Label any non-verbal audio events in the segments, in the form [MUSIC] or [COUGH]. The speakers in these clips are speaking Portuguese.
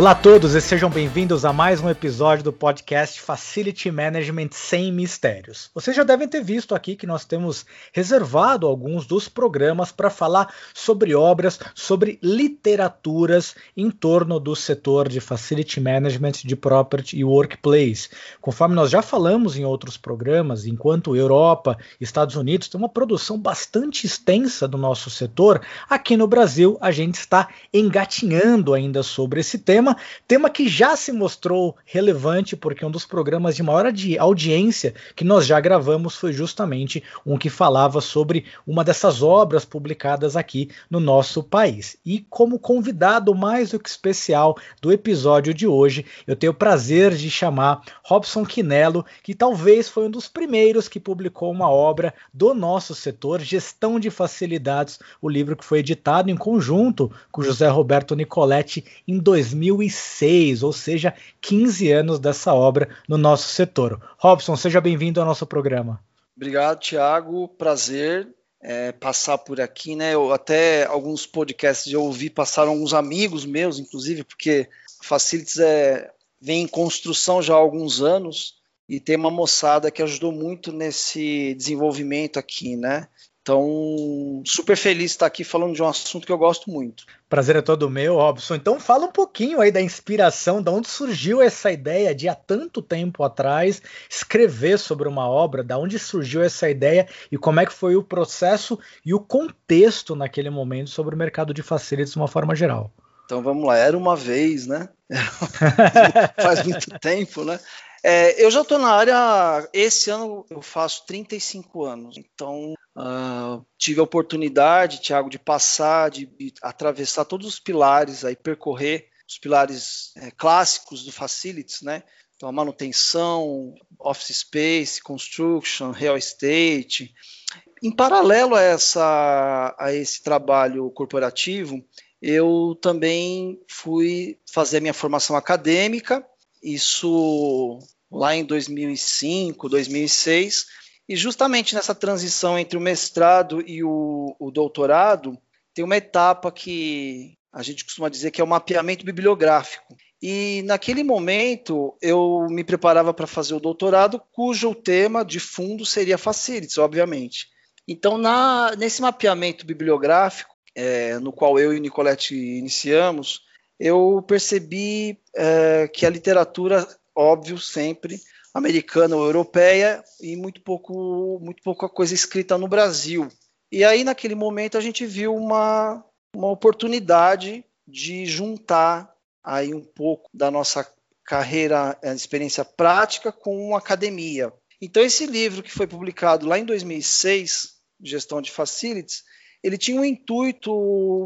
Olá a todos e sejam bem-vindos a mais um episódio do podcast Facility Management Sem Mistérios. Vocês já devem ter visto aqui que nós temos reservado alguns dos programas para falar sobre obras, sobre literaturas em torno do setor de Facility Management de Property e Workplace. Conforme nós já falamos em outros programas, enquanto Europa e Estados Unidos têm uma produção bastante extensa do nosso setor, aqui no Brasil a gente está engatinhando ainda sobre esse tema tema, tema que já se mostrou relevante, porque um dos programas de maior audiência que nós já gravamos foi justamente um que falava sobre uma dessas obras publicadas aqui no nosso país. E como convidado mais do que especial do episódio de hoje, eu tenho o prazer de chamar Robson Quinello, que talvez foi um dos primeiros que publicou uma obra do nosso setor, Gestão de Facilidades, o livro que foi editado em conjunto com José Roberto Nicoletti em 2000 2006, ou seja, 15 anos dessa obra no nosso setor. Robson, seja bem-vindo ao nosso programa. Obrigado, Tiago. Prazer é, passar por aqui, né? Eu até alguns podcasts eu ouvi, passaram alguns amigos meus, inclusive, porque Facilities é, vem em construção já há alguns anos e tem uma moçada que ajudou muito nesse desenvolvimento aqui, né? Então, super feliz de estar aqui falando de um assunto que eu gosto muito. Prazer é todo meu, Robson. Então, fala um pouquinho aí da inspiração, de onde surgiu essa ideia de há tanto tempo atrás escrever sobre uma obra, da onde surgiu essa ideia e como é que foi o processo e o contexto naquele momento sobre o mercado de facilities de uma forma geral. Então, vamos lá. Era uma vez, né? [LAUGHS] Faz muito [LAUGHS] tempo, né? É, eu já estou na área. Esse ano eu faço 35 anos, então uh, tive a oportunidade, Tiago, de passar, de, de, atravessar todos os pilares, aí percorrer os pilares é, clássicos do Facilities, né? Então, a manutenção, office space, construction, real estate. Em paralelo a, essa, a esse trabalho corporativo, eu também fui fazer minha formação acadêmica isso lá em 2005, 2006, e justamente nessa transição entre o mestrado e o, o doutorado, tem uma etapa que a gente costuma dizer que é o mapeamento bibliográfico. E naquele momento eu me preparava para fazer o doutorado, cujo tema de fundo seria facilities, obviamente. Então, na, nesse mapeamento bibliográfico, é, no qual eu e Nicolette iniciamos, eu percebi é, que a literatura, óbvio, sempre americana ou europeia e muito pouco, muito pouca coisa escrita no Brasil. E aí, naquele momento, a gente viu uma, uma oportunidade de juntar aí um pouco da nossa carreira, a experiência prática com academia. Então, esse livro que foi publicado lá em 2006, Gestão de Facilities, ele tinha um intuito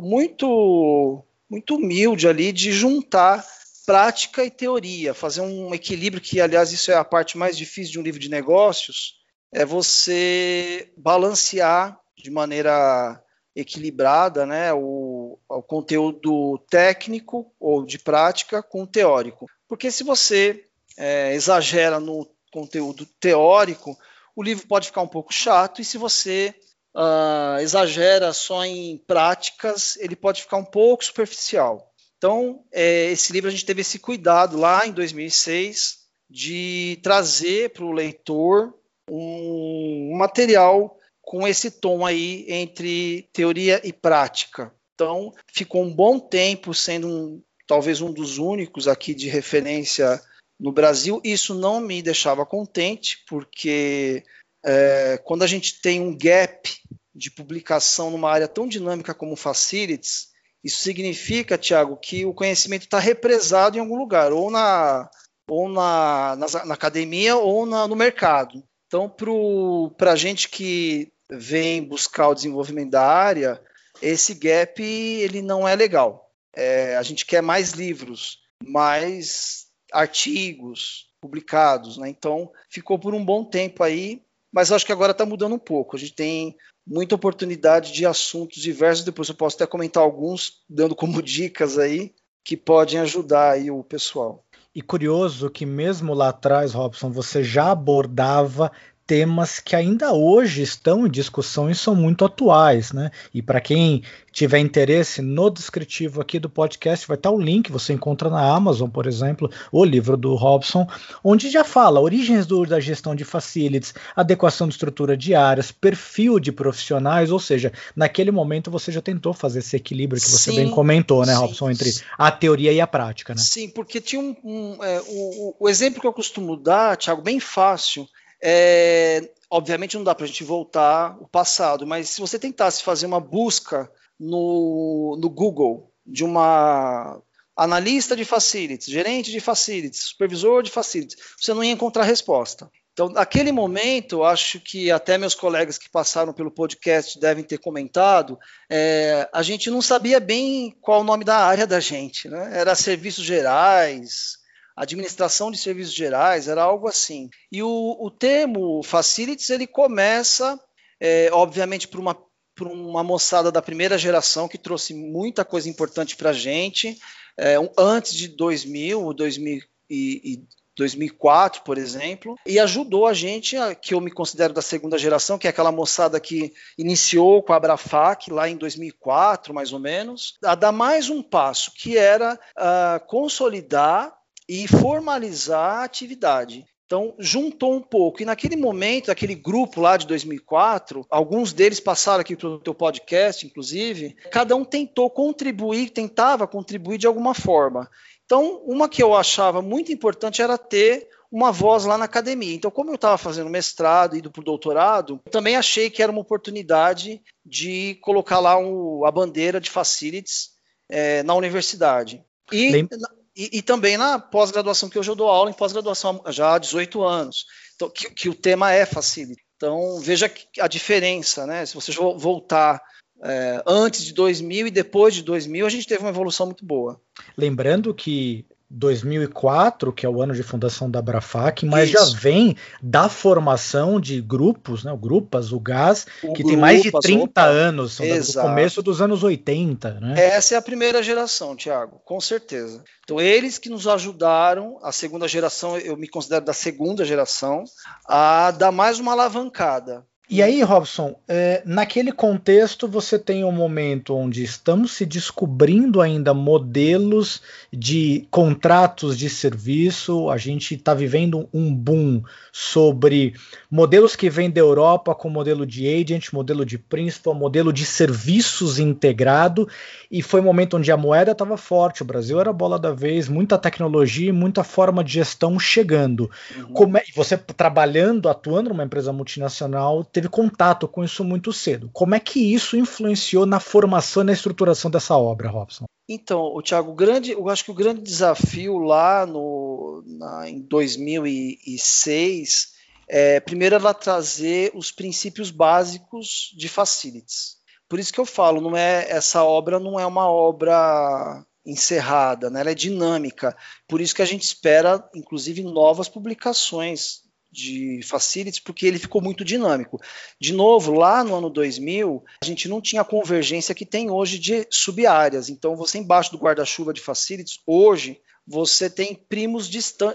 muito muito humilde ali de juntar prática e teoria, fazer um equilíbrio que, aliás, isso é a parte mais difícil de um livro de negócios, é você balancear de maneira equilibrada, né, o, o conteúdo técnico ou de prática com o teórico. Porque se você é, exagera no conteúdo teórico, o livro pode ficar um pouco chato, e se você uh, exagera só em práticas, ele pode ficar um pouco superficial. Então, é, esse livro a gente teve esse cuidado lá em 2006 de trazer para o leitor um material com esse tom aí entre teoria e prática. Então, ficou um bom tempo sendo um, talvez um dos únicos aqui de referência no Brasil. Isso não me deixava contente, porque é, quando a gente tem um gap de publicação numa área tão dinâmica como facilities, isso significa, Tiago, que o conhecimento está represado em algum lugar, ou na, ou na, na, na academia ou na, no mercado. Então, para a gente que vem buscar o desenvolvimento da área, esse gap ele não é legal. É, a gente quer mais livros, mais artigos publicados, né? Então, ficou por um bom tempo aí mas acho que agora está mudando um pouco. A gente tem muita oportunidade de assuntos diversos. Depois eu posso até comentar alguns, dando como [LAUGHS] dicas aí, que podem ajudar aí o pessoal. E curioso que mesmo lá atrás, Robson, você já abordava temas que ainda hoje estão em discussão e são muito atuais, né? E para quem tiver interesse no descritivo aqui do podcast, vai estar o link, você encontra na Amazon, por exemplo, o livro do Robson, onde já fala origens do, da gestão de facilities, adequação de estrutura de áreas, perfil de profissionais, ou seja, naquele momento você já tentou fazer esse equilíbrio que você sim, bem comentou, né, sim, Robson, entre a teoria e a prática, né? Sim, porque tinha um, um é, o, o exemplo que eu costumo dar, Thiago, bem fácil, é, obviamente não dá para a gente voltar o passado, mas se você tentasse fazer uma busca no, no Google de uma analista de facilities, gerente de facilities, supervisor de facilities, você não ia encontrar resposta. Então, naquele momento, acho que até meus colegas que passaram pelo podcast devem ter comentado, é, a gente não sabia bem qual o nome da área da gente, né? Era serviços gerais, administração de serviços gerais, era algo assim. E o, o termo facilities, ele começa, é, obviamente, por uma por uma moçada da primeira geração que trouxe muita coisa importante para a gente, é, antes de 2000, 2000 e, e 2004, por exemplo, e ajudou a gente, que eu me considero da segunda geração, que é aquela moçada que iniciou com a Abrafac lá em 2004, mais ou menos, a dar mais um passo, que era uh, consolidar e formalizar a atividade. Então, juntou um pouco. E naquele momento, aquele grupo lá de 2004, alguns deles passaram aqui para o teu podcast, inclusive, cada um tentou contribuir, tentava contribuir de alguma forma. Então, uma que eu achava muito importante era ter uma voz lá na academia. Então, como eu estava fazendo mestrado e indo para o doutorado, também achei que era uma oportunidade de colocar lá um, a bandeira de facilities é, na universidade. E, e, e também na pós-graduação, que hoje eu dou aula em pós-graduação já há 18 anos, então, que, que o tema é facility. Então, veja a diferença, né? Se você voltar é, antes de 2000 e depois de 2000, a gente teve uma evolução muito boa. Lembrando que 2004, que é o ano de fundação da Abrafac, mas Isso. já vem da formação de grupos, né, o Grupas, o GAS, o que Grupas, tem mais de 30 opa, anos, são do começo dos anos 80. Né? Essa é a primeira geração, Tiago, com certeza. Então, eles que nos ajudaram, a segunda geração, eu me considero da segunda geração, a dar mais uma alavancada. E aí, Robson, é, naquele contexto você tem um momento onde estamos se descobrindo ainda modelos de contratos de serviço, a gente está vivendo um boom sobre modelos que vêm da Europa com modelo de agent, modelo de principal, modelo de serviços integrado, e foi um momento onde a moeda estava forte, o Brasil era a bola da vez, muita tecnologia e muita forma de gestão chegando. Uhum. Como é, você trabalhando, atuando numa empresa multinacional, teve contato com isso muito cedo. Como é que isso influenciou na formação e na estruturação dessa obra, Robson? Então, o Thiago, grande, eu acho que o grande desafio lá no, na, em 2006 é, primeiro, ela trazer os princípios básicos de facilities. Por isso que eu falo, não é essa obra não é uma obra encerrada, né? ela é dinâmica. Por isso que a gente espera, inclusive, novas publicações de facilities, porque ele ficou muito dinâmico. De novo, lá no ano 2000, a gente não tinha a convergência que tem hoje de sub-áreas. Então, você embaixo do guarda-chuva de facilities, hoje, você tem primos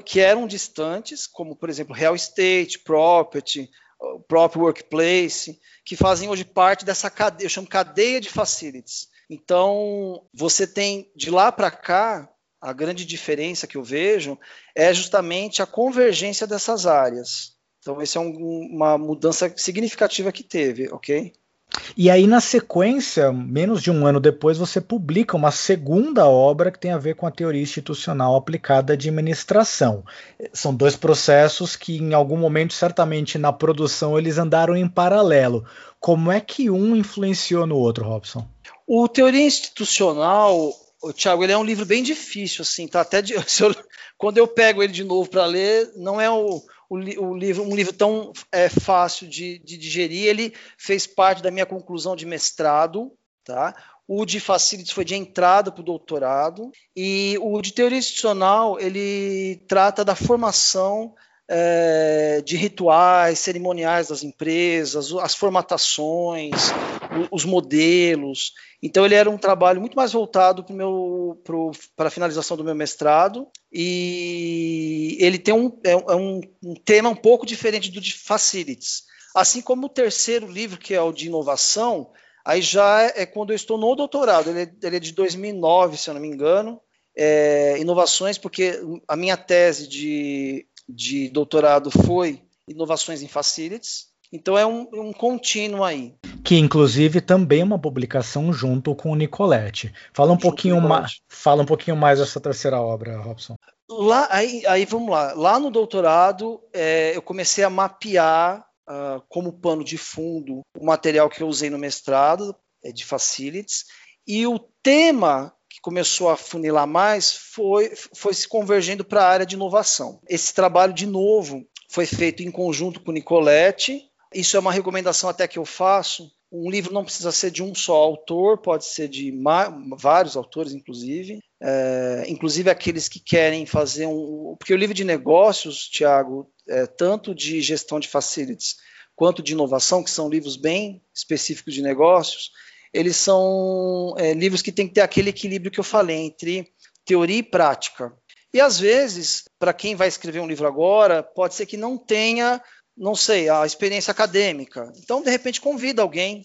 que eram distantes, como, por exemplo, real estate, property, o próprio workplace, que fazem hoje parte dessa cadeia, eu chamo cadeia de facilities. Então, você tem de lá para cá a grande diferença que eu vejo é justamente a convergência dessas áreas. Então, essa é um, uma mudança significativa que teve, ok? E aí, na sequência, menos de um ano depois, você publica uma segunda obra que tem a ver com a teoria institucional aplicada à administração. São dois processos que, em algum momento, certamente na produção, eles andaram em paralelo. Como é que um influenciou no outro, Robson? O Teoria Institucional o Thiago, ele é um livro bem difícil, assim, tá até de, [LAUGHS] eu, quando eu pego ele de novo para ler, não é o, o, o, livro um livro tão é, fácil de, de, digerir. Ele fez parte da minha conclusão de mestrado, tá? O de Facilities foi de entrada para o doutorado e o de teoria institucional ele trata da formação é, de rituais, cerimoniais das empresas, as formatações, os modelos. Então ele era um trabalho muito mais voltado para a finalização do meu mestrado e ele tem um, é, é um, um, tema um pouco diferente do de facilities. Assim como o terceiro livro, que é o de inovação, aí já é, quando eu estou no doutorado, ele é, ele é de 2009, se eu não me engano, é, inovações, porque a minha tese de, de doutorado foi inovações em facilities, então é um, um contínuo aí. Que inclusive também é uma publicação junto com o Nicolette. Fala um pouquinho mais, fala um pouquinho mais dessa terceira obra, Robson. Lá, aí, aí vamos lá. Lá no doutorado, é, eu comecei a mapear uh, como pano de fundo o material que eu usei no mestrado é, de facilities e o tema que começou a funilar mais foi, foi se convergendo para a área de inovação. Esse trabalho, de novo, foi feito em conjunto com Nicolette isso é uma recomendação até que eu faço. Um livro não precisa ser de um só autor, pode ser de vários autores, inclusive. É, inclusive aqueles que querem fazer um. Porque o livro de negócios, Tiago, é, tanto de gestão de facilities quanto de inovação, que são livros bem específicos de negócios, eles são é, livros que têm que ter aquele equilíbrio que eu falei entre teoria e prática. E às vezes, para quem vai escrever um livro agora, pode ser que não tenha não sei, a experiência acadêmica. Então, de repente, convida alguém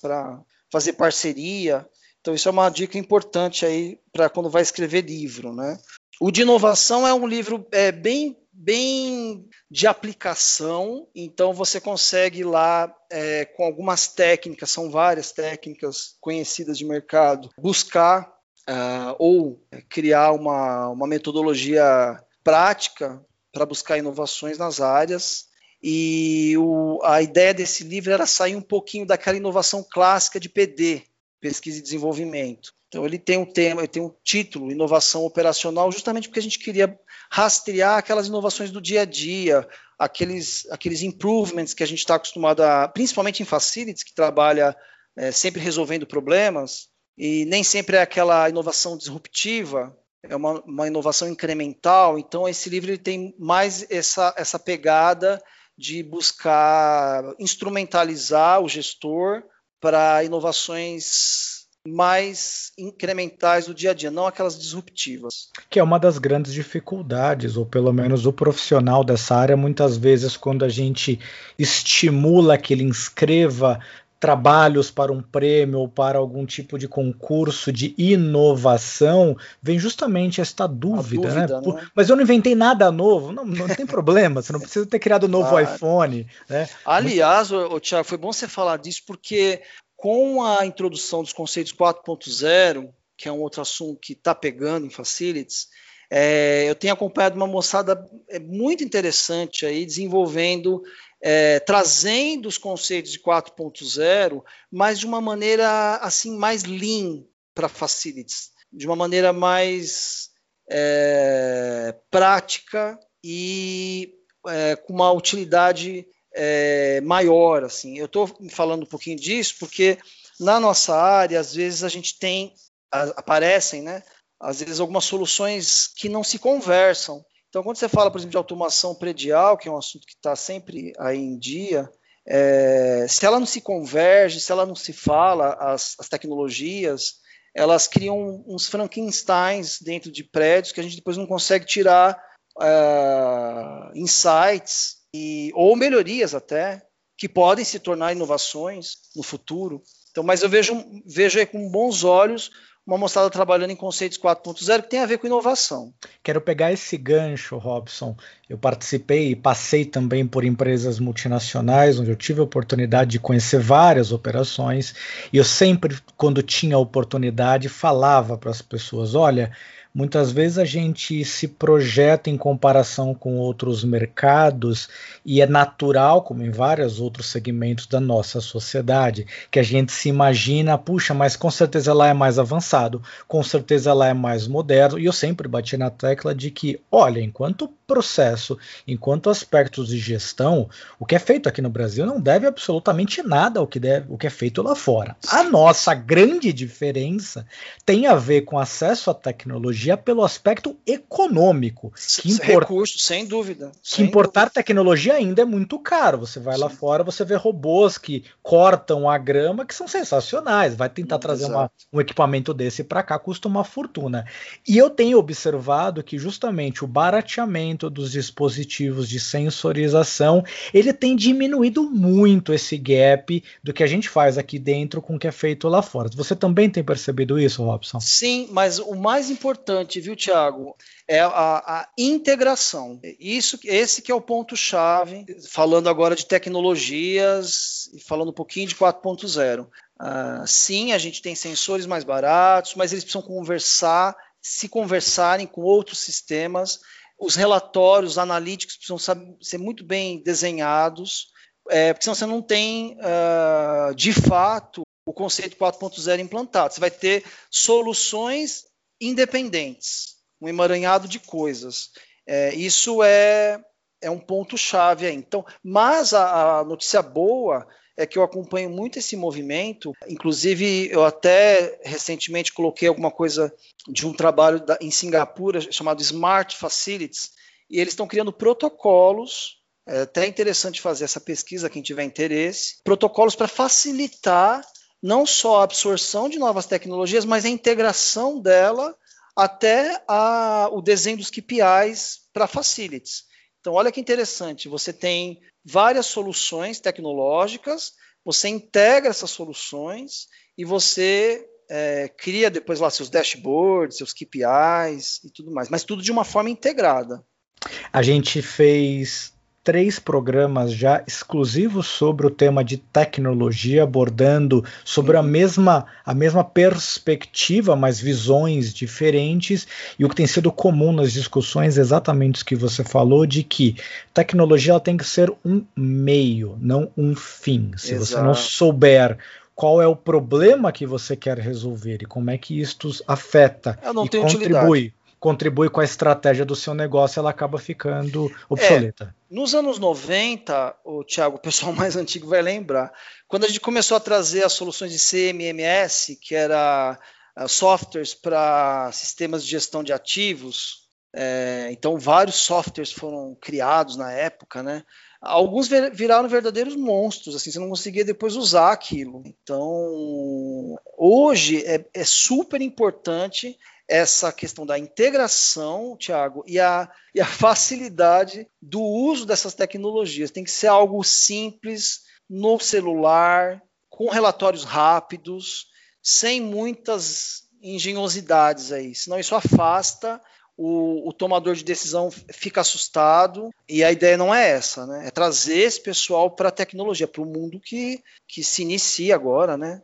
para fazer parceria. Então, isso é uma dica importante aí para quando vai escrever livro, né? O de inovação é um livro é, bem, bem de aplicação, então você consegue lá, é, com algumas técnicas, são várias técnicas conhecidas de mercado, buscar uh, ou criar uma, uma metodologia prática para buscar inovações nas áreas e o, a ideia desse livro era sair um pouquinho daquela inovação clássica de PD, pesquisa e desenvolvimento. Então ele tem um tema, ele tem um título, inovação operacional, justamente porque a gente queria rastrear aquelas inovações do dia a dia, aqueles, aqueles improvements que a gente está acostumado a, principalmente em facilities, que trabalha é, sempre resolvendo problemas, e nem sempre é aquela inovação disruptiva, é uma, uma inovação incremental. Então esse livro ele tem mais essa, essa pegada de buscar instrumentalizar o gestor para inovações mais incrementais do dia a dia, não aquelas disruptivas. Que é uma das grandes dificuldades, ou pelo menos o profissional dessa área, muitas vezes, quando a gente estimula que ele inscreva trabalhos para um prêmio ou para algum tipo de concurso de inovação, vem justamente esta dúvida, né? dúvida né? Mas eu não inventei nada novo, não, não tem problema, você não precisa ter criado um novo claro. iPhone. Né? Aliás, o Tiago, foi bom você falar disso, porque com a introdução dos conceitos 4.0, que é um outro assunto que está pegando em facilities, é, eu tenho acompanhado uma moçada é, muito interessante aí, desenvolvendo é, trazendo os conceitos de 4.0, mas de uma maneira assim mais lean para facilities, de uma maneira mais é, prática e é, com uma utilidade é, maior. Assim, eu estou falando um pouquinho disso porque na nossa área às vezes a gente tem aparecem, né? Às vezes algumas soluções que não se conversam. Então, quando você fala, por exemplo, de automação predial, que é um assunto que está sempre aí em dia, é, se ela não se converge, se ela não se fala, as, as tecnologias, elas criam uns Frankensteins dentro de prédios que a gente depois não consegue tirar uh, insights e, ou melhorias até, que podem se tornar inovações no futuro. Então, mas eu vejo, vejo com bons olhos uma moçada trabalhando em conceitos 4.0 que tem a ver com inovação. Quero pegar esse gancho, Robson. Eu participei e passei também por empresas multinacionais, onde eu tive a oportunidade de conhecer várias operações, e eu sempre, quando tinha oportunidade, falava para as pessoas: olha Muitas vezes a gente se projeta em comparação com outros mercados e é natural, como em vários outros segmentos da nossa sociedade, que a gente se imagina, puxa, mas com certeza lá é mais avançado, com certeza lá é mais moderno. E eu sempre bati na tecla de que, olha, enquanto processo, enquanto aspectos de gestão, o que é feito aqui no Brasil não deve absolutamente nada ao que, deve, o que é feito lá fora. A nossa grande diferença tem a ver com acesso à tecnologia tecnologia pelo aspecto econômico. Que import... Recurso, sem dúvida. Que sem importar dúvida. tecnologia ainda é muito caro. Você vai Sim. lá fora, você vê robôs que cortam a grama, que são sensacionais. Vai tentar trazer uma, um equipamento desse para cá, custa uma fortuna. E eu tenho observado que justamente o barateamento dos dispositivos de sensorização, ele tem diminuído muito esse gap do que a gente faz aqui dentro com o que é feito lá fora. Você também tem percebido isso, Robson? Sim, mas o mais importante, viu, Tiago, é a, a, integração. Isso, esse que é o ponto chave. Falando agora de tecnologias e falando um pouquinho de 4.0. Uh, sim, a gente tem sensores mais baratos, mas eles precisam conversar, se conversarem com outros sistemas. Os relatórios analíticos precisam saber, ser muito bem desenhados, é, porque senão você não tem, uh, de fato, o conceito 4.0 implantado. Você vai ter soluções independentes, um emaranhado de coisas. É, isso é, é um ponto-chave aí. Então, mas a, a, notícia boa é que eu acompanho muito esse movimento. Inclusive, eu até recentemente coloquei alguma coisa de um trabalho da, em Singapura chamado Smart Facilities, e eles estão criando protocolos. É até interessante fazer essa pesquisa, quem tiver interesse. Protocolos para facilitar não só a absorção de novas tecnologias, mas a integração dela até a, o desenho dos KPIs para facilities. Então, olha que interessante, você tem várias soluções tecnológicas, você integra essas soluções e você é, cria depois lá seus dashboards, seus KPIs e tudo mais, mas tudo de uma forma integrada. A gente fez três programas já exclusivos sobre o tema de tecnologia, abordando sobre a mesma, a mesma perspectiva, mas visões diferentes. E o que tem sido comum nas discussões é exatamente o que você falou, de que tecnologia ela tem que ser um meio, não um fim. Se Exato. você não souber qual é o problema que você quer resolver e como é que isto afeta e contribui contribui com a estratégia do seu negócio, ela acaba ficando obsoleta. É, nos anos 90, o Thiago, [LAUGHS] o pessoal mais antigo vai lembrar, quando a gente começou a trazer as soluções de CMMS, que era uh, softwares para sistemas de gestão de ativos, é, então vários softwares foram criados na época, né? Alguns viraram verdadeiros monstros, assim, você não conseguia depois usar aquilo. Então, hoje é, é super importante essa questão da integração, Tiago, e a, e a facilidade do uso dessas tecnologias. Tem que ser algo simples, no celular, com relatórios rápidos, sem muitas engenhosidades aí, senão isso afasta o, o, tomador de decisão fica assustado e a ideia não é essa, né? É trazer esse pessoal para a tecnologia, para o mundo que, que se inicia agora, né?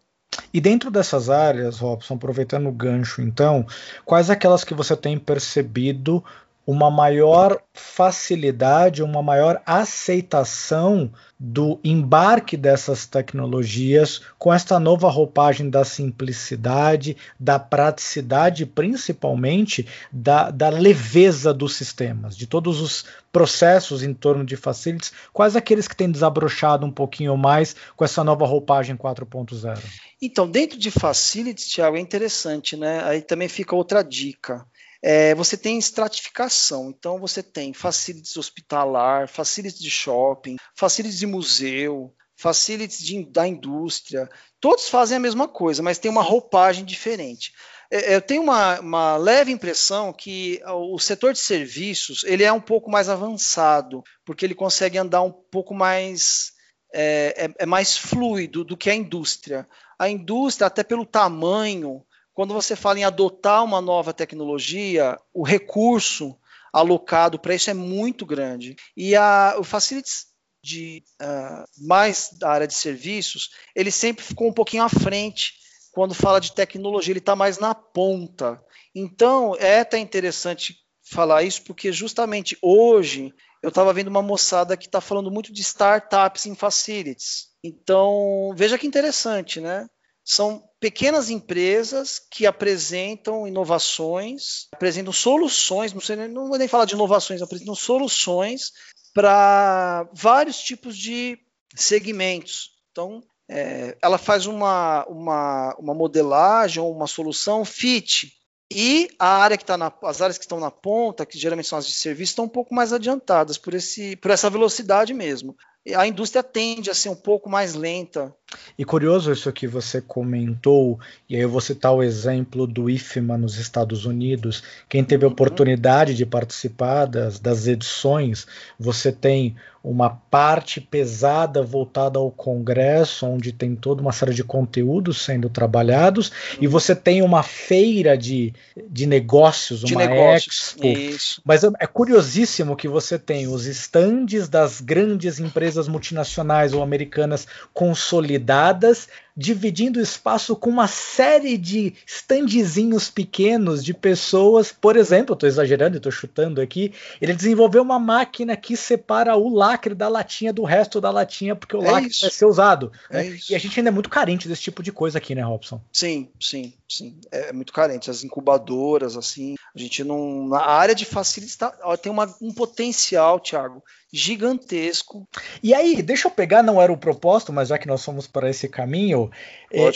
E dentro dessas áreas, Robson, aproveitando o gancho, então, quais aquelas que você tem percebido uma maior facilidade, uma maior aceitação do embarque dessas tecnologias com esta nova roupagem da simplicidade, da praticidade, principalmente da, da leveza dos sistemas, de todos os processos em torno de facilities, quais aqueles que têm desabrochado um pouquinho mais com essa nova roupagem 4.0? Então, dentro de facilities, Thiago, é interessante, né? Aí também fica outra dica é, você tem estratificação. Então, você tem facilities hospitalar, facilities de shopping, facilities de museu, facilities de, da indústria. Todos fazem a mesma coisa, mas tem uma roupagem diferente. É, eu tenho uma, uma, leve impressão que o setor de serviços ele é um pouco mais avançado, porque ele consegue andar um pouco mais é, é, é mais fluido do que a indústria. A indústria, até pelo tamanho, quando você fala em adotar uma nova tecnologia, o recurso alocado para isso é muito grande. E a, o Facilities de uh, mais da área de serviços, ele sempre ficou um pouquinho à frente quando fala de tecnologia, ele está mais na ponta. Então, é até interessante falar isso, porque justamente hoje eu estava vendo uma moçada que está falando muito de startups em facilities. Então, veja que interessante, né? São pequenas empresas que apresentam inovações, apresentam soluções, não, sei, não vou nem falar de inovações, apresentam soluções para vários tipos de segmentos. Então, é, ela faz uma, uma, uma modelagem uma solução fit E a área que tá na, as áreas que estão na ponta, que geralmente são as de serviço, estão um pouco mais adiantadas por, esse, por essa velocidade mesmo. A indústria tende a ser um pouco mais lenta. E curioso isso que você comentou, e aí eu vou citar o exemplo do IFMA nos Estados Unidos. Quem teve a uhum. oportunidade de participar das, das edições, você tem uma parte pesada voltada ao Congresso, onde tem toda uma série de conteúdos sendo trabalhados, uhum. e você tem uma feira de, de negócios, de uma negócios. expo. Isso. Mas é, é curiosíssimo que você tem os estandes das grandes empresas multinacionais ou americanas consolidadas dividindo o espaço com uma série de standzinhos pequenos de pessoas. Por exemplo, estou exagerando, estou chutando aqui. Ele desenvolveu uma máquina que separa o lacre da latinha do resto da latinha, porque o é lacre isso. vai ser usado. É né? E a gente ainda é muito carente desse tipo de coisa aqui, né, Robson? Sim, sim, sim. É muito carente. As incubadoras, assim, a gente não. Na área de facilidade tá, tem uma, um potencial, Thiago, gigantesco. E aí, deixa eu pegar, não era o propósito, mas já que nós fomos para esse caminho, é,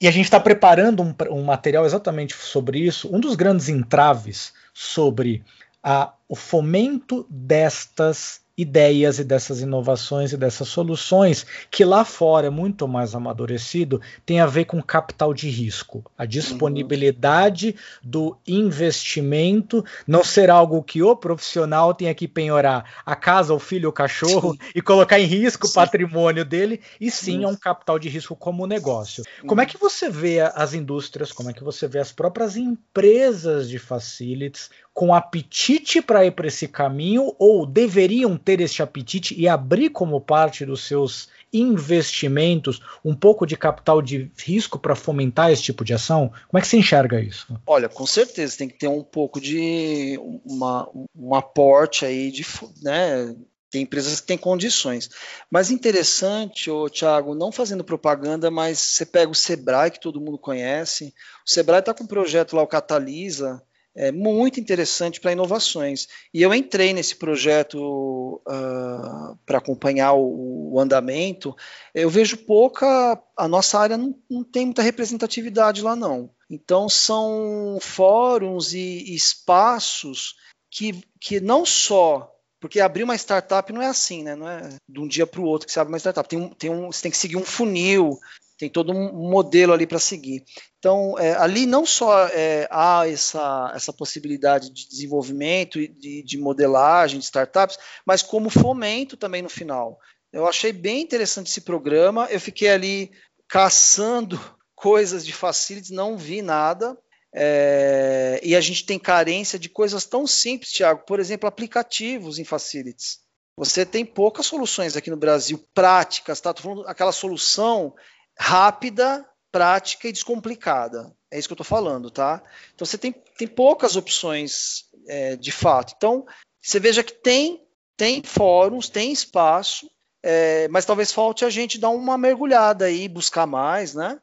e a gente está preparando um, um, material exatamente sobre isso. Um dos grandes entraves sobre a, o fomento destas ideias e dessas inovações e dessas soluções que lá fora é muito mais amadurecido tem a ver com capital de risco a disponibilidade uhum. do investimento não ser algo que o profissional tenha que penhorar a casa o filho o cachorro sim. e colocar em risco sim. o patrimônio dele e sim é um capital de risco como negócio uhum. como é que você vê as indústrias como é que você vê as próprias empresas de facilities com apetite para ir para esse caminho ou deveriam ter este apetite e abrir como parte dos seus investimentos um pouco de capital de risco para fomentar esse tipo de ação? Como é que você enxerga isso? Olha, com certeza tem que ter um pouco de uma, um aporte aí de, né, tem empresas que têm condições. Mas interessante, ô, Thiago, não fazendo propaganda, mas você pega o Sebrae, que todo mundo conhece. O Sebrae está com um projeto lá, o Catalisa, é, muito interessante para inovações. E eu entrei nesse projeto uh, para acompanhar o, o, andamento. Eu vejo pouca, a nossa área não, não, tem muita representatividade lá, não. Então, são fóruns e, e espaços que, que não só porque abrir uma startup não é assim, né? Não é de um dia para o outro que você abre uma startup. Tem um, tem um, você tem que seguir um funil, tem todo um modelo ali para seguir. Então, é, ali não só é, há essa, essa possibilidade de desenvolvimento e de, de, modelagem de startups, mas como fomento também no final. Eu achei bem interessante esse programa, eu fiquei ali caçando [LAUGHS] coisas de facilities, não vi nada, é, e a gente tem carência de coisas tão simples, Thiago, por exemplo, aplicativos em facilities. Você tem poucas soluções aqui no Brasil práticas, tá? Tô falando aquela solução rápida, prática e descomplicada. É isso que eu estou falando, tá? Então você tem, tem poucas opções é, de fato. Então você veja que tem tem fóruns, tem espaço, é, mas talvez falte a gente dar uma mergulhada aí, buscar mais, né?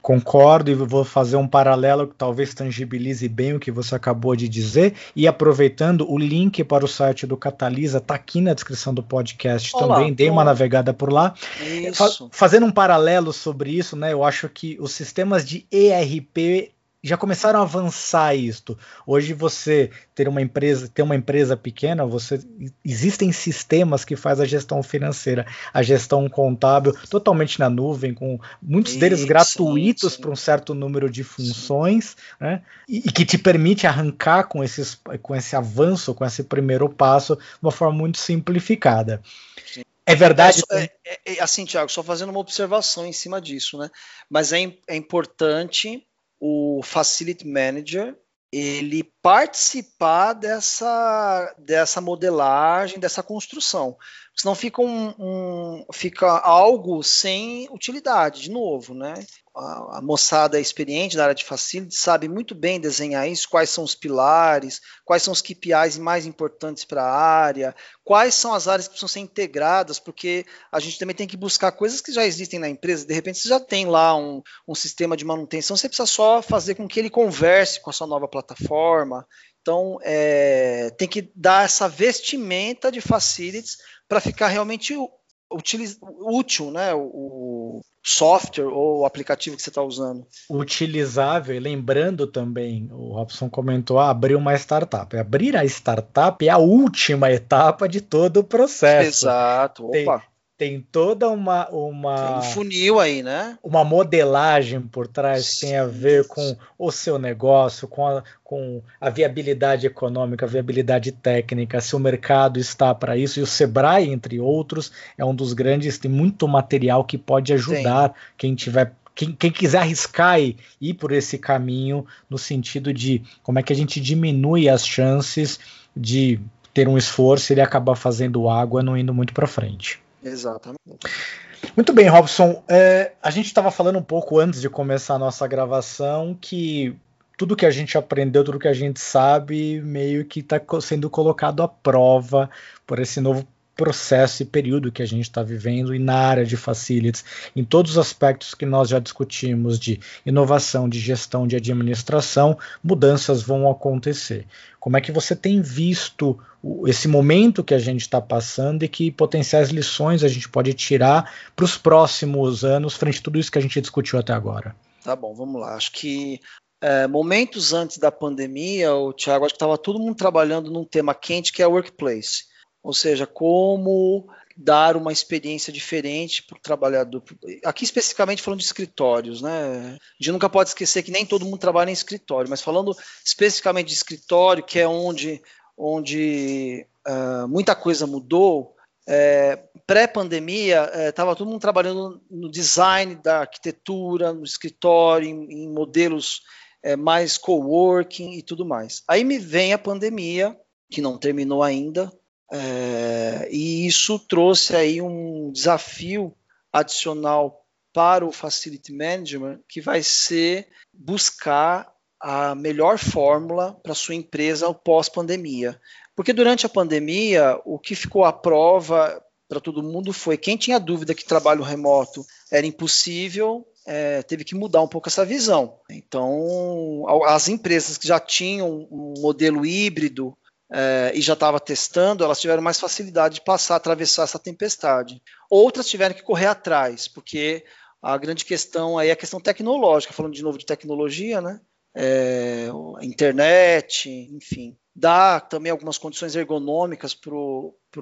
Concordo e vou fazer um paralelo que talvez tangibilize bem o que você acabou de dizer. E aproveitando, o link para o site do Catalisa está aqui na descrição do podcast Olá, também. Dei uma navegada por lá. Fa fazendo um paralelo sobre isso, né? Eu acho que os sistemas de ERP já começaram a avançar isto. Hoje você ter uma empresa, ter uma empresa pequena, você existem sistemas que faz a gestão financeira, a gestão contábil totalmente na nuvem, com muitos deles gratuitos para um certo número de funções, né? E, e, que te permite arrancar com esses, com esse avanço, com esse primeiro passo, de uma forma muito simplificada. Sim. É verdade. É, é, é, assim, Tiago, só fazendo uma observação em cima disso, né? Mas é, é importante o Facility Manager ele participar dessa, dessa modelagem, dessa construção. Senão fica, um, um, fica algo sem utilidade, de novo, né? A, moçada experiente da área de facility sabe muito bem desenhar isso, quais são os pilares, quais são os KPIs mais importantes para a área, quais são as áreas que precisam ser integradas, porque a gente também tem que buscar coisas que já existem na empresa, de repente você já tem lá um, um sistema de manutenção, você precisa só fazer com que ele converse com a sua nova plataforma, então, é, tem que dar essa vestimenta de facilities para ficar realmente útil, né? O, software ou aplicativo que você está usando. Utilizável, e lembrando também, o Robson comentou, ah, abrir uma startup. Abrir a startup é a última etapa de todo o processo. Exato, opa tem toda uma uma tem um funil aí, né? Uma modelagem por trás Sim. que tem a ver com o seu negócio, com a, com a viabilidade econômica, a viabilidade técnica, se o mercado está para isso e o Sebrae, entre outros, é um dos grandes, tem muito material que pode ajudar tem. quem tiver quem, quem, quiser arriscar e ir por esse caminho, no sentido de como é que a gente diminui as chances de ter um esforço e ele acabar fazendo água não indo muito para frente. Exatamente. Muito bem, Robson. É, a gente estava falando um pouco antes de começar a nossa gravação que tudo que a gente aprendeu, tudo que a gente sabe, meio que está sendo colocado à prova por esse novo processo e período que a gente está vivendo e na área de facilities, em todos os aspectos que nós já discutimos de inovação, de gestão, de administração, mudanças vão acontecer. Como é que você tem visto esse momento que a gente está passando e que potenciais lições a gente pode tirar para os próximos anos, frente a tudo isso que a gente discutiu até agora? Tá bom, vamos lá. Acho que é, momentos antes da pandemia, o Thiago, acho que estava todo mundo trabalhando num tema quente que é workplace ou seja, como dar uma experiência diferente para o trabalhador. Aqui especificamente falando de escritórios, né? A gente nunca pode esquecer que nem todo mundo trabalha em escritório, mas falando especificamente de escritório, que é onde, onde uh, muita coisa mudou. É, Pré-pandemia, estava é, todo mundo trabalhando no design da arquitetura, no escritório, em, em modelos é, mais coworking e tudo mais. Aí me vem a pandemia, que não terminou ainda, é, e isso trouxe aí um desafio adicional para o Facility Management, que vai ser buscar a melhor fórmula para sua empresa pós-pandemia. Porque durante a pandemia, o que ficou à prova para todo mundo foi quem tinha dúvida que trabalho remoto era impossível, é, teve que mudar um pouco essa visão. Então, as empresas que já tinham um modelo híbrido é, e já estava testando, elas tiveram mais facilidade de passar, atravessar essa tempestade. Outras tiveram que correr atrás, porque a grande questão aí é a questão tecnológica, falando de novo de tecnologia, né? É, internet, enfim. Dá também algumas condições ergonômicas para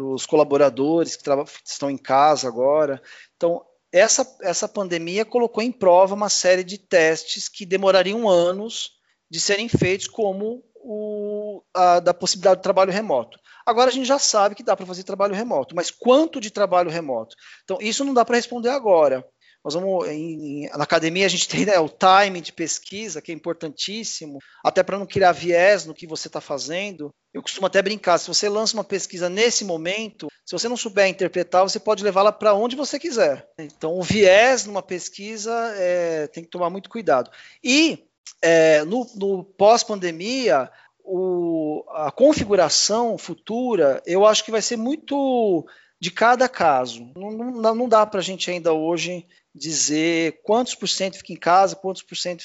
os colaboradores que, que estão em casa agora. Então, essa, essa pandemia colocou em prova uma série de testes que demorariam anos de serem feitos, como o, a, da possibilidade de trabalho remoto. Agora a gente já sabe que dá para fazer trabalho remoto, mas quanto de trabalho remoto? Então, isso não dá para responder agora. Nós vamos em, na academia a gente tem né, o time de pesquisa que é importantíssimo, até para não criar viés no que você está fazendo. Eu costumo até brincar, se você lança uma pesquisa nesse momento, se você não souber interpretar, você pode levá-la para onde você quiser. Então, o viés numa pesquisa é, tem que tomar muito cuidado. E é, no, no pós-pandemia, a configuração futura, eu acho que vai ser muito de cada caso. Não, não, não dá para a gente ainda hoje dizer quantos por cento fica em casa, quantos por cento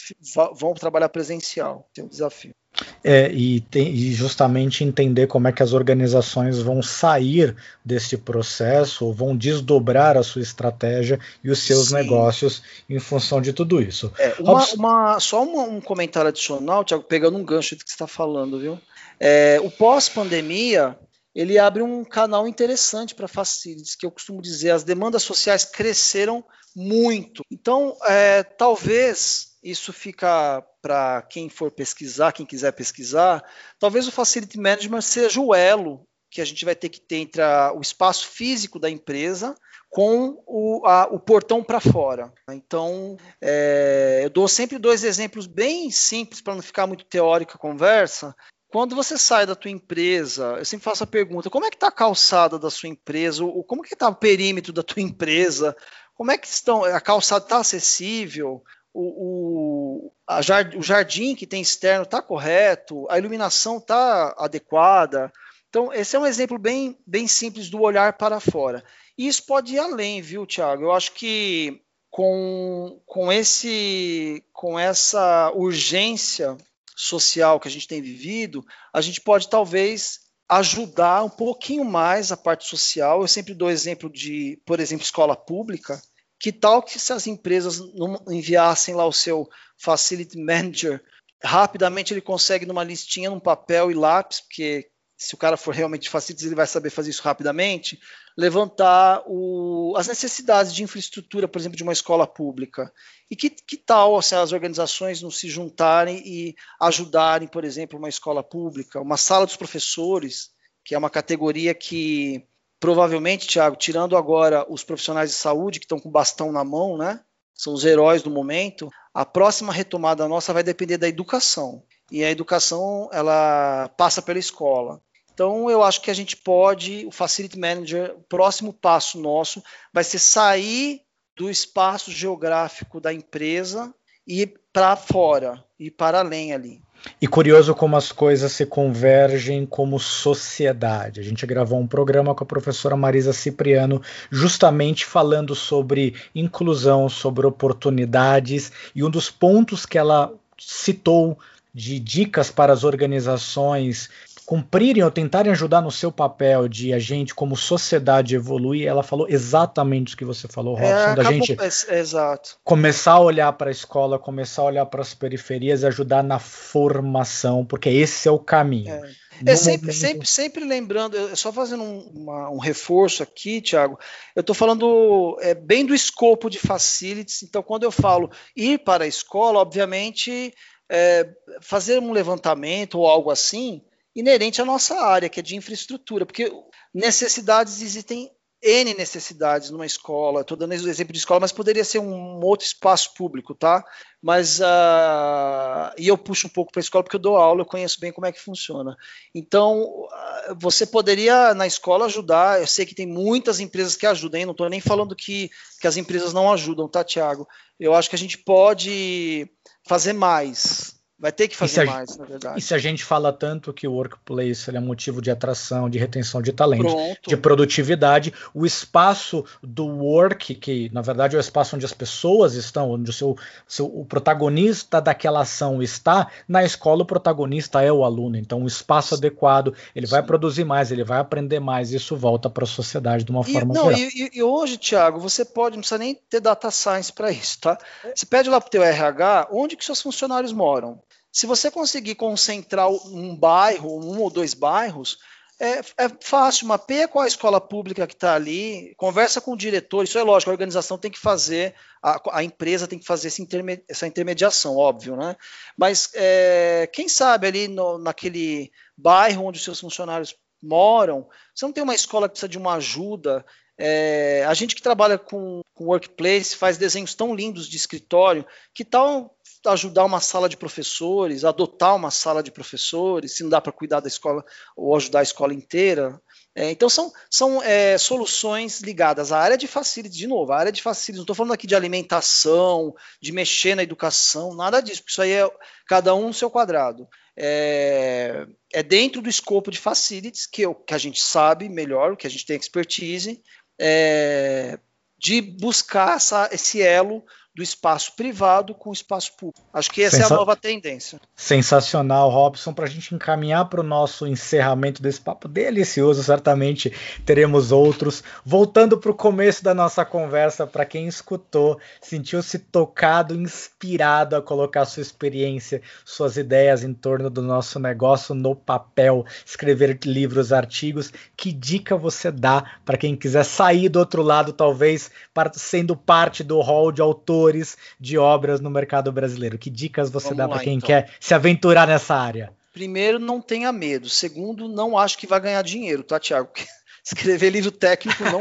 vão trabalhar presencial. Tem um desafio. É, e, tem, e, justamente entender como é que as organizações vão sair desse processo, ou vão desdobrar a sua estratégia e os seus Sim. negócios em função de tudo isso. É, uma, uma, só uma, um comentário adicional, Tiago, pegando um gancho do que você está falando, viu? É, o pós-pandemia ele abre um canal interessante para facilities, que eu costumo dizer, as demandas sociais cresceram muito. Então, é, talvez isso fica para quem for pesquisar, quem quiser pesquisar, talvez o Facility Management seja o elo que a gente vai ter que ter entre a, o espaço físico da empresa com o, a, o portão para fora. Então, é, eu dou sempre dois exemplos bem simples para não ficar muito teórica a conversa. Quando você sai da tua empresa, eu sempre faço a pergunta: como é que está a calçada da sua empresa? Ou como é que está o perímetro da tua [LAUGHS] empresa? Como é que estão? A calçada está acessível? O, o, jard, o jardim que tem externo está correto, a iluminação está adequada. Então, esse é um exemplo bem, bem simples do olhar para fora. E isso pode ir além, viu, Tiago? Eu acho que com, com, esse, com essa urgência social que a gente tem vivido, a gente pode talvez ajudar um pouquinho mais a parte social. Eu sempre dou exemplo de, por exemplo, escola pública. Que tal que se as empresas não enviassem lá o seu facility manager, rapidamente ele consegue numa listinha, num papel e lápis, porque se o cara for realmente facility, ele vai saber fazer isso rapidamente, levantar o, as necessidades de infraestrutura, por exemplo, de uma escola pública. E que, que tal assim, as organizações não se juntarem e ajudarem, por exemplo, uma escola pública, uma sala dos professores, que é uma categoria que provavelmente, Tiago, tirando agora os profissionais de saúde que estão com bastão na mão, né? São os heróis do momento. A próxima retomada nossa vai depender da educação. E a educação, ela passa pela escola. Então, eu acho que a gente pode, o Facility Manager, o próximo passo nosso vai ser sair do espaço geográfico da empresa e para fora, e para além ali. E curioso como as coisas se convergem como sociedade. A gente gravou um programa com a professora Marisa Cipriano, justamente falando sobre inclusão, sobre oportunidades, e um dos pontos que ela citou de dicas para as organizações cumprirem ou tentarem ajudar no seu papel de a gente como sociedade evoluir, ela falou exatamente o que você falou, Robson, é, da gente é, exato. começar a olhar para a escola, começar a olhar para as periferias e ajudar na formação, porque esse é o caminho. É. É sempre, momento... sempre, sempre lembrando, só fazendo um, uma, um reforço aqui, Tiago, eu estou falando é, bem do escopo de facilities, então quando eu falo ir para a escola, obviamente é, fazer um levantamento ou algo assim, inerente à nossa área, que é de infraestrutura, porque necessidades existem N necessidades numa escola. Estou dando o exemplo de escola, mas poderia ser um outro espaço público, tá? Mas uh, e eu puxo um pouco para a escola porque eu dou aula, eu conheço bem como é que funciona. Então, uh, você poderia na escola ajudar. Eu sei que tem muitas empresas que ajudam, hein? não estou nem falando que, que as empresas não ajudam, tá, Tiago? Eu acho que a gente pode fazer mais. Vai ter que fazer mais, na verdade. E se a gente fala tanto que o workplace é motivo de atração, de retenção de talento, Pronto. de produtividade, o espaço do work, que na verdade é o espaço onde as pessoas estão, onde o seu, seu o protagonista daquela ação está, na escola o protagonista é o aluno. Então, o espaço Sim. adequado, ele Sim. vai produzir mais, ele vai aprender mais, e isso volta para a sociedade de uma e, forma não, geral. E, e, hoje, Thiago, você pode, não precisa nem ter data science para isso, tá? Você pede lá para o teu RH onde que seus funcionários moram. Se você conseguir concentrar um bairro, um ou dois bairros, é, é fácil, mapeia qual a escola pública que está ali, conversa com o diretor, isso é lógico, a organização tem que fazer, a, a empresa tem que fazer interme, essa intermediação, óbvio, né? Mas é, quem sabe ali no, naquele bairro onde os seus funcionários moram, você não tem uma escola que precisa de uma ajuda. É, a gente que trabalha com, com workplace faz desenhos tão lindos de escritório, que tal ajudar uma sala de professores, adotar uma sala de professores, se não dá para cuidar da escola ou ajudar a escola inteira. É, então são, são é, soluções ligadas à área de facilities, de novo, a área de facilities, não estou falando aqui de alimentação, de mexer na educação, nada disso, porque isso aí é cada um no seu quadrado. É, é dentro do escopo de facilities que, eu, que a gente sabe melhor, que a gente tem expertise, é, de buscar essa, esse elo do espaço privado com o espaço público. Acho que essa Sensa... é a nova tendência. Sensacional, Robson. Para a gente encaminhar para o nosso encerramento desse papo delicioso, certamente teremos outros. Voltando para o começo da nossa conversa, para quem escutou, sentiu-se tocado, inspirado a colocar sua experiência, suas ideias em torno do nosso negócio no papel, escrever livros, artigos, que dica você dá para quem quiser sair do outro lado, talvez sendo parte do hall de autores? Autores de obras no mercado brasileiro? Que dicas você Vamos dá para quem então. quer se aventurar nessa área? Primeiro, não tenha medo. Segundo, não acho que vai ganhar dinheiro, tá, Tiago? [LAUGHS] Escrever livro técnico não,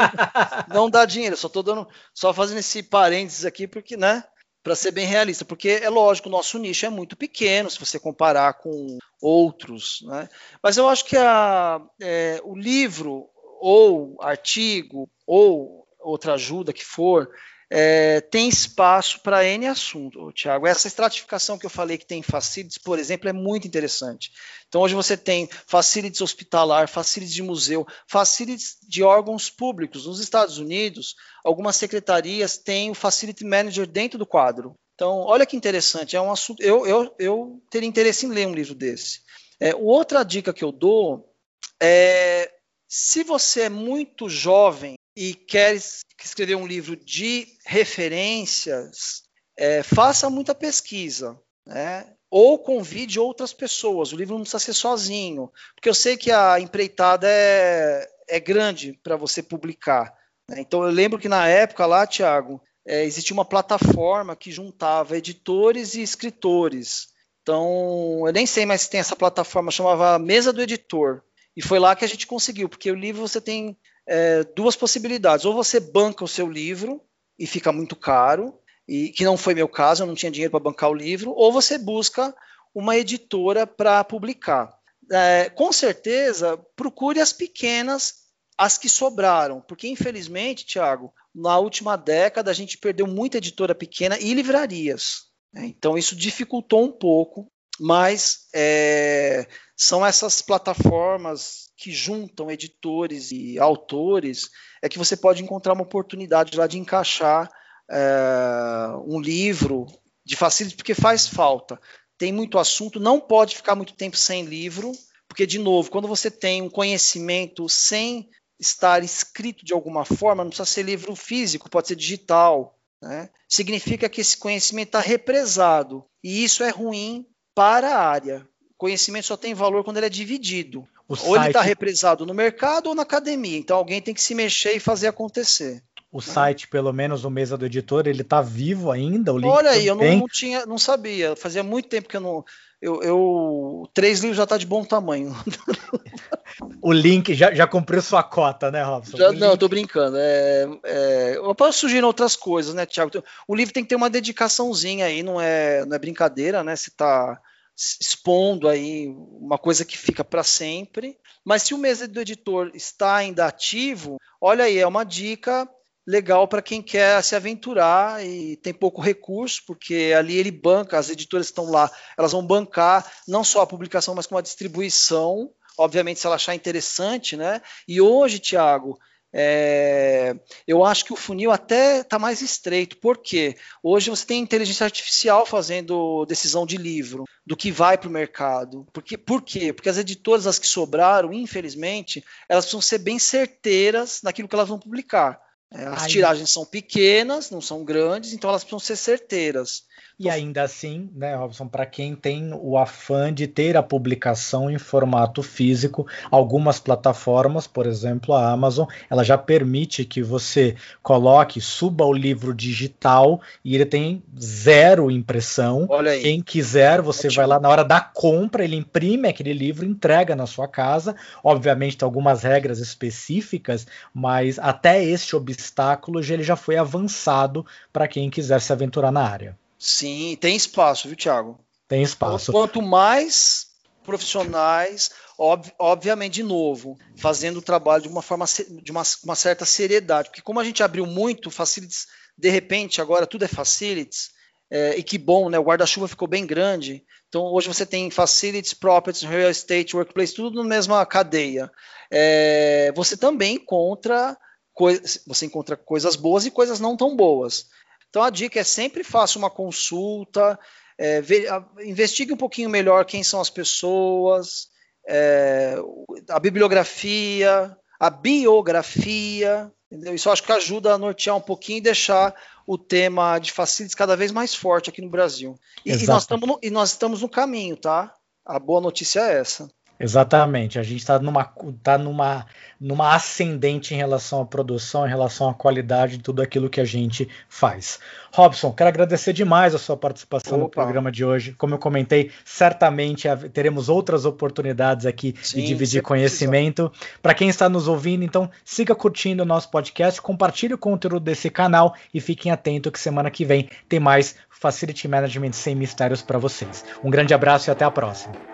não dá dinheiro. Só tô dando, só fazendo esse parênteses aqui, porque, né? Para ser bem realista, porque é lógico, o nosso nicho é muito pequeno se você comparar com outros, né? Mas eu acho que a, é, o livro ou artigo ou outra ajuda que for, é, tem espaço para N assunto, Tiago. Essa estratificação que eu falei que tem facilities, por exemplo, é muito interessante. Então, hoje você tem facilities hospitalar, facilities de museu, facilities de órgãos públicos. Nos Estados Unidos, algumas secretarias têm o facility manager dentro do quadro. Então, olha que interessante, é um assunto. Eu, eu, eu teria interesse em ler um livro desse. É, outra dica que eu dou é, se você é muito jovem e quer escrever um livro de referências, é, faça muita pesquisa, né? Ou convide outras pessoas. O livro não precisa ser sozinho, porque eu sei que a empreitada é, é grande para você publicar. Né? Então eu lembro que na época lá, Tiago, é, existia uma plataforma que juntava editores e escritores. Então, eu nem sei mais se tem essa plataforma, chamava Mesa do Editor. E foi lá que a gente conseguiu, porque o livro você tem é, duas possibilidades. Ou você banca o seu livro e fica muito caro, e que não foi meu caso, eu não tinha dinheiro para bancar o livro, ou você busca uma editora para publicar. É, com certeza, procure as pequenas, as que sobraram, porque infelizmente, Tiago, na última década a gente perdeu muita editora pequena e livrarias. Né? Então isso dificultou um pouco, mas é, são essas plataformas que juntam editores e autores, é que você pode encontrar uma oportunidade lá de encaixar é, um livro de facilidade, porque faz falta. Tem muito assunto, não pode ficar muito tempo sem livro, porque, de novo, quando você tem um conhecimento sem estar escrito de alguma forma, não precisa ser livro físico, pode ser digital, né? significa que esse conhecimento está represado. E isso é ruim para a área. O conhecimento só tem valor quando ele é dividido. O ou site... ele está represado no mercado ou na academia. Então alguém tem que se mexer e fazer acontecer. O site, pelo menos o Mesa do Editor, ele está vivo ainda? Olha aí, eu não, não, tinha, não sabia. Fazia muito tempo que eu não. Eu, eu três livros já está de bom tamanho. [LAUGHS] o link já, já cumpriu sua cota, né, Robson? Já, não, estou brincando. É, é, eu posso sugerir outras coisas, né, Tiago? O livro tem que ter uma dedicaçãozinha aí, não é, não é brincadeira, né? Se está expondo aí uma coisa que fica para sempre. Mas se o mês do editor está ainda ativo, olha aí, é uma dica legal para quem quer se aventurar e tem pouco recurso, porque ali ele banca, as editoras estão lá, elas vão bancar não só a publicação, mas com a distribuição, obviamente se ela achar interessante, né? E hoje, Tiago, é, eu acho que o funil até está mais estreito, porque hoje você tem inteligência artificial fazendo decisão de livro, do que vai para o mercado. Porque, por quê? Porque as editoras, as que sobraram, infelizmente, elas precisam ser bem certeiras naquilo que elas vão publicar. É, as Aí... tiragens são pequenas, não são grandes, então elas precisam ser certeiras. E ainda assim, né, Robson, para quem tem o afã de ter a publicação em formato físico, algumas plataformas, por exemplo, a Amazon, ela já permite que você coloque, suba o livro digital e ele tem zero impressão. Olha aí. Quem quiser, você Ótimo. vai lá na hora da compra, ele imprime aquele livro, entrega na sua casa. Obviamente tem algumas regras específicas, mas até este obstáculo ele já foi avançado para quem quiser se aventurar na área. Sim, tem espaço, viu, Thiago? Tem espaço. Quanto mais profissionais, ob, obviamente, de novo, fazendo o trabalho de uma forma de uma, uma, certa seriedade, porque como a gente abriu muito facilities, de repente agora tudo é facilities, é, e que bom, né? O guarda-chuva ficou bem grande. Então hoje você tem facilities, properties, real estate, workplace, tudo na mesma cadeia. É, você também encontra você encontra coisas boas e coisas não tão boas. Então a dica é sempre faça uma consulta, é, ve, a, investigue um pouquinho melhor quem são as pessoas, é, a bibliografia, a biografia, entendeu? Isso acho que ajuda a nortear um pouquinho e deixar o tema de facilities cada vez mais forte aqui no Brasil. E, e nós, no, e nós estamos no caminho, tá? A boa notícia é essa. Exatamente, a gente está numa, tá numa, numa ascendente em relação à produção, em relação à qualidade de tudo aquilo que a gente faz. Robson, quero agradecer demais a sua participação Opa. no programa de hoje. Como eu comentei, certamente teremos outras oportunidades aqui Sim, de dividir conhecimento. Para quem está nos ouvindo, então siga curtindo o nosso podcast, compartilhe o conteúdo desse canal e fiquem atentos que semana que vem tem mais Facility Management sem mistérios para vocês. Um grande abraço e até a próxima.